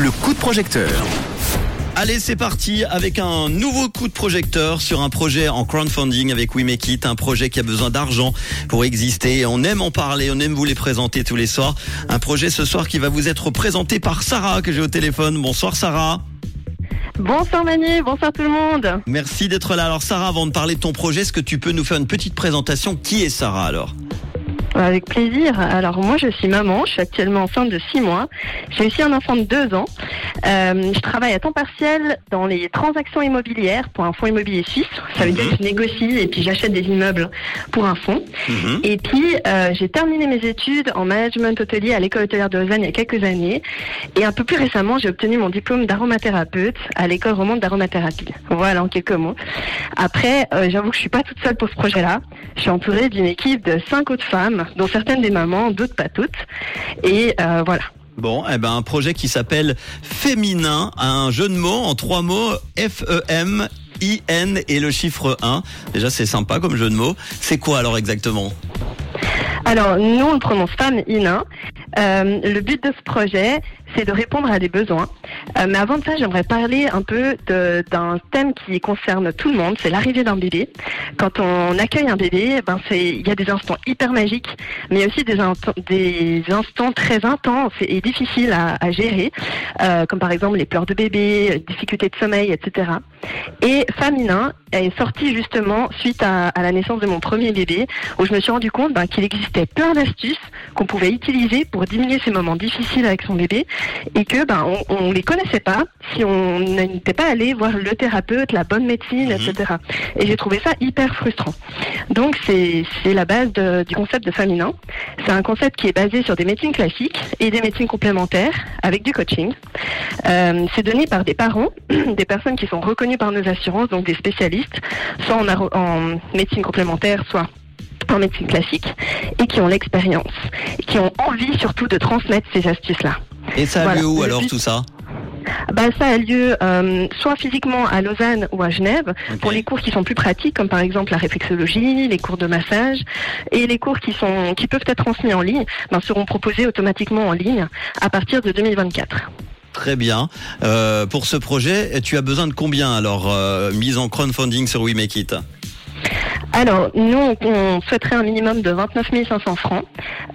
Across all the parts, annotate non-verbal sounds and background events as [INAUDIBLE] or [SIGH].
le coup de projecteur. Allez, c'est parti avec un nouveau coup de projecteur sur un projet en crowdfunding avec We Make It, un projet qui a besoin d'argent pour exister. On aime en parler, on aime vous les présenter tous les soirs. Un projet ce soir qui va vous être présenté par Sarah que j'ai au téléphone. Bonsoir Sarah. Bonsoir Manu, bonsoir tout le monde. Merci d'être là. Alors Sarah, avant de parler de ton projet, est-ce que tu peux nous faire une petite présentation? Qui est Sarah alors? Avec plaisir. Alors moi je suis maman, je suis actuellement enceinte de 6 mois. J'ai aussi un enfant de 2 ans. Euh, je travaille à temps partiel dans les transactions immobilières pour un fonds immobilier suisse. Ça veut dire que je négocie et puis j'achète des immeubles pour un fonds. Mhm. Et puis euh, j'ai terminé mes études en management hôtelier à l'école hôtelière de Lausanne il y a quelques années. Et un peu plus récemment j'ai obtenu mon diplôme d'aromathérapeute à l'école romande d'aromathérapie. Voilà en quelques mots. Après euh, j'avoue que je suis pas toute seule pour ce projet-là. Je suis entourée d'une équipe de 5 autres femmes, dont certaines des mamans, d'autres pas toutes. Et euh, voilà. Bon, eh ben un projet qui s'appelle Féminin, un jeu de mots en trois mots F-E-M. I-N et le chiffre 1. Déjà, c'est sympa comme jeu de mots. C'est quoi alors exactement? Alors, nous, on le prononce femme INA. Euh, le but de ce projet, c'est de répondre à des besoins. Euh, mais avant de ça, j'aimerais parler un peu d'un thème qui concerne tout le monde, c'est l'arrivée d'un bébé. Quand on accueille un bébé, ben c'est il y a des instants hyper magiques, mais il y a aussi des, instants- très intenses et difficiles à, gérer, euh, comme par exemple les pleurs de bébé, difficultés de sommeil, etc. Et Feminin est sorti justement suite à, à la naissance de mon premier bébé, où je me suis rendu compte ben, qu'il existait plein d'astuces qu'on pouvait utiliser pour diminuer ces moments difficiles avec son bébé et que ben on, les connaissait pas si on n'était pas allé voir le thérapeute, la bonne médecine, Mhm. etc. Et j'ai trouvé ça hyper frustrant. Donc c'est c'est la base de- du concept de féminin. C'est un concept qui est basé sur des médecines classiques et des médecines complémentaires avec du coaching. Euh, c'est donné par des parents, [CLEARS THROAT] des personnes qui sont reconnues par nos assurances, donc des spécialistes, soit en, en médecine complémentaire, soit en médecine classique, et qui ont l'expérience, et qui ont envie surtout de transmettre ces astuces-là. Et ça a Voilà. lieu où alors tout ça? Bah, ça a lieu euh, soit physiquement à Lausanne ou à Genève pour les cours qui sont plus pratiques, comme par exemple la réflexologie, les cours de massage, et les cours qui sont qui peuvent être transmis en ligne, ben, seront proposés automatiquement en ligne à partir de 2024. Très bien. Euh, pour ce projet, tu as besoin de combien alors euh, mise en crowdfunding sur We Make It? Alors, nous, on- souhaiterait un minimum de 29 500 francs.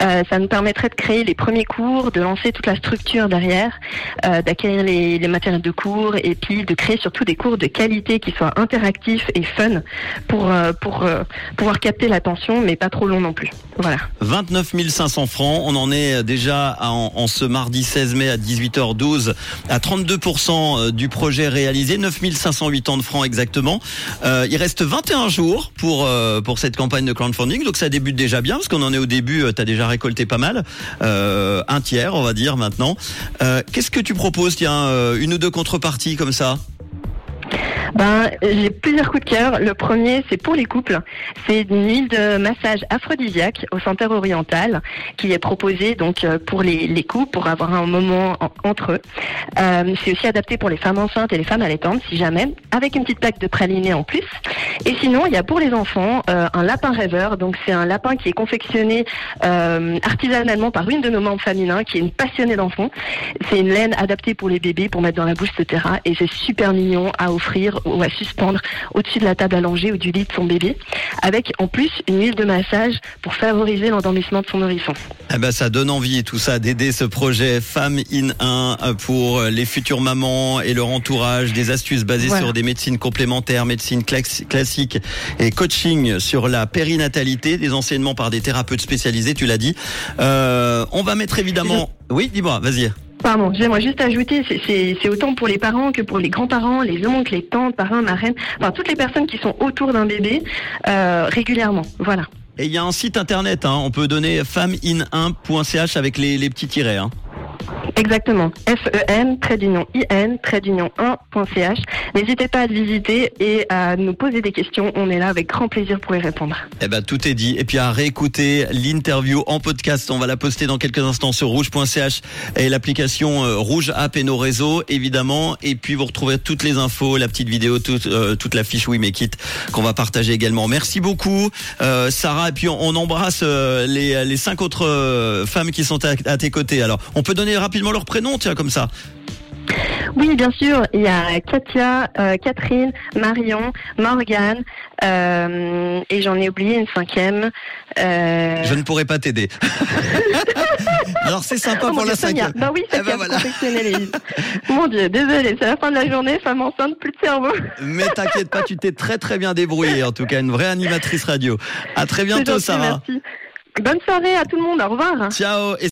Euh, ça nous permettrait de créer les premiers cours, de lancer toute la structure derrière, euh, d'acquérir les, matériels de cours et puis de créer surtout des cours de qualité qui soient interactifs et fun pour, euh, pour pouvoir capter l'attention, mais pas trop long non plus. Voilà. 29 500 francs. On en est déjà en, ce mardi 16 mai à 18h12 à 32% du projet réalisé. 9 508 de francs exactement. Il reste 21 jours pour euh, pour cette campagne de crowdfunding. Donc ça débute déjà bien parce qu'on en est au début. Tu as déjà récolté pas mal. Euh, un tiers, on va dire maintenant. Euh, Qu'est-ce que tu proposes Tiens, euh, une ou deux contreparties comme ça? Ben, j'ai plusieurs coups de cœur. Le premier, c'est pour les couples. C'est une huile de massage aphrodisiaque au Centre oriental qui est proposée donc euh, pour les, les couples pour avoir un moment en- entre eux. Euh, c'est aussi adapté pour les femmes enceintes et les femmes allaitantes, si jamais, avec une petite plaque de praliné en plus. Et sinon, il y a pour les enfants euh, un lapin rêveur. Donc, c'est un lapin qui est confectionné euh, artisanalement par une de nos membres féminins qui est une passionnée d'enfants. C'est une laine adaptée pour les bébés, pour mettre dans la bouche, etc. Et c'est super mignon à offrir ou à suspendre au-dessus de la table allongée ou du lit de son bébé, avec en plus une huile de massage pour favoriser l'endormissement de son nourrisson. Eh ben, ça donne envie tout ça d'aider ce projet Femmes in 1 pour les futures mamans et leur entourage, des astuces basées Voilà. sur des médecines complémentaires, médecine classi- classique et coaching sur la périnatalité, des enseignements par des thérapeutes spécialisés, tu l'as dit. Euh, on va mettre évidemment... Oui, dis-moi, vas-y. Pardon, j'aimerais juste ajouter, c'est- autant pour les parents que pour les grands-parents, les oncles, les tantes, parrains, marraines, enfin toutes les personnes qui sont autour d'un bébé euh, régulièrement. Voilà. Et il y a un site internet, hein, on peut donner femmein1.ch avec les, les petits tirets. Hein. Exactement. FEM, trait d'union IN, trait d'union 1.ch. N'hésitez pas à le visiter et à nous poser des questions. On est là avec grand plaisir pour y répondre. Eh ben tout est dit. Et puis à réécouter l'interview en podcast. On va la poster dans quelques instants sur rouge.ch et l'application euh, Rouge App et nos réseaux évidemment. Et puis vous retrouverez toutes les infos, la petite vidéo, toute, euh, toute la fiche We Make It qu'on va partager également. Merci beaucoup euh, Sarah. Et puis on, embrasse euh, les, les cinq autres femmes qui sont à, à tes côtés. Alors on peut donner rapidement leur prénom, tiens comme ça. Oui, bien sûr. Il y a Katia, euh, Catherine, Marion, Morgane, euh, et j'en ai oublié une cinquième. Euh... Je ne pourrais pas t'aider. [LAUGHS] Alors c'est sympa Oh, pour Dieu, la cinquième. Bah oui, Eh c'est ben voilà. les listes. Mon Dieu, désolé, c'est la fin de la journée, femme enceinte, plus de cerveau. Mais t'inquiète pas, tu t'es très très bien débrouillée. En tout cas, une vraie animatrice radio. À très bientôt, gentil, Sarah. Merci. Bonne soirée à tout le monde, au revoir. Ciao. Et